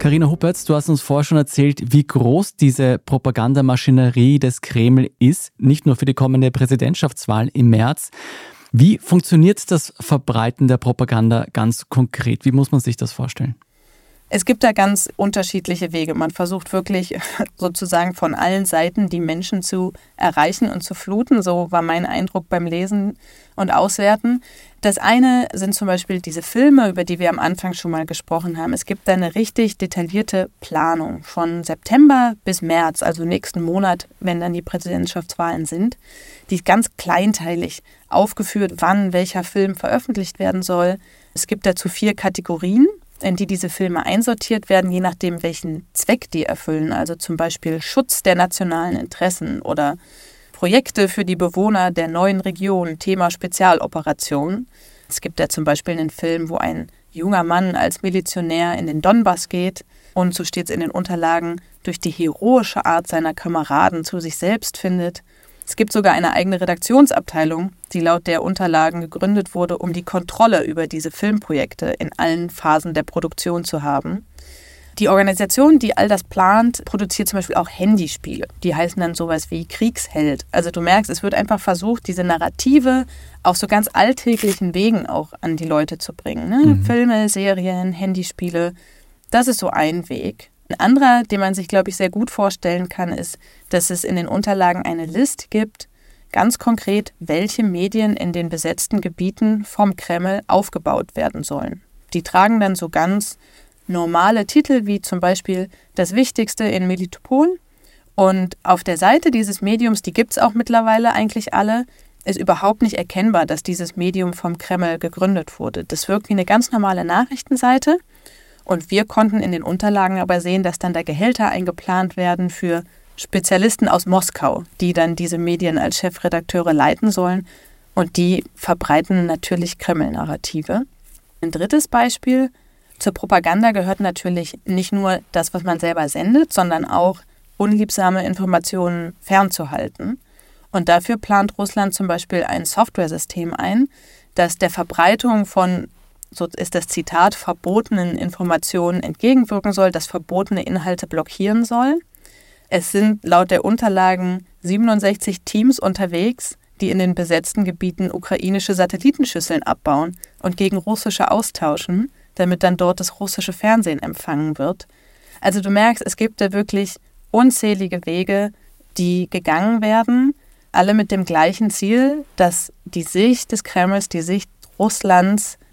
Karina Huppertz, du hast uns vorher schon erzählt, wie groß diese Propagandamaschinerie des Kreml ist, nicht nur für die kommende Präsidentschaftswahl im März. Wie funktioniert das Verbreiten der Propaganda ganz konkret? Wie muss man sich das vorstellen? Es gibt da ganz unterschiedliche Wege. Man versucht wirklich sozusagen von allen Seiten die Menschen zu erreichen und zu fluten. So war mein Eindruck beim Lesen und Auswerten. Das eine sind zum Beispiel diese Filme, über die wir am Anfang schon mal gesprochen haben. Es gibt da eine richtig detaillierte Planung von September bis März, also nächsten Monat, wenn dann die Präsidentschaftswahlen sind. Die ist ganz kleinteilig aufgeführt, wann welcher Film veröffentlicht werden soll. Es gibt dazu vier Kategorien in die diese Filme einsortiert werden, je nachdem, welchen Zweck die erfüllen. Also zum Beispiel Schutz der nationalen Interessen oder Projekte für die Bewohner der neuen Region, Thema Spezialoperation. Es gibt ja zum Beispiel einen Film, wo ein junger Mann als Milizionär in den Donbass geht und, so steht es in den Unterlagen, durch die heroische Art seiner Kameraden zu sich selbst findet es gibt sogar eine eigene Redaktionsabteilung, die laut der Unterlagen gegründet wurde, um die Kontrolle über diese Filmprojekte in allen Phasen der Produktion zu haben. Die Organisation, die all das plant, produziert zum Beispiel auch Handyspiele. Die heißen dann sowas wie Kriegsheld. Also du merkst, es wird einfach versucht, diese Narrative auf so ganz alltäglichen Wegen auch an die Leute zu bringen. Ne? Mhm. Filme, Serien, Handyspiele. Das ist so ein Weg. Ein anderer, den man sich, glaube ich, sehr gut vorstellen kann, ist, dass es in den Unterlagen eine Liste gibt, ganz konkret, welche Medien in den besetzten Gebieten vom Kreml aufgebaut werden sollen. Die tragen dann so ganz normale Titel wie zum Beispiel das Wichtigste in Melitopol. Und auf der Seite dieses Mediums, die gibt es auch mittlerweile eigentlich alle, ist überhaupt nicht erkennbar, dass dieses Medium vom Kreml gegründet wurde. Das wirkt wie eine ganz normale Nachrichtenseite und wir konnten in den Unterlagen aber sehen, dass dann da Gehälter eingeplant werden für Spezialisten aus Moskau, die dann diese Medien als Chefredakteure leiten sollen. Und die verbreiten natürlich Kreml-Narrative. Ein drittes Beispiel. Zur Propaganda gehört natürlich nicht nur das, was man selber sendet, sondern auch unliebsame Informationen fernzuhalten. Und dafür plant Russland zum Beispiel ein Softwaresystem ein, das der Verbreitung von so ist das Zitat, verbotenen Informationen entgegenwirken soll, das verbotene Inhalte blockieren soll. Es sind laut der Unterlagen 67 Teams unterwegs, die in den besetzten Gebieten ukrainische Satellitenschüsseln abbauen und gegen russische austauschen, damit dann dort das russische Fernsehen empfangen wird. Also du merkst, es gibt da wirklich unzählige Wege, die gegangen werden, alle mit dem gleichen Ziel, dass die Sicht des Kremls, die Sicht Russlands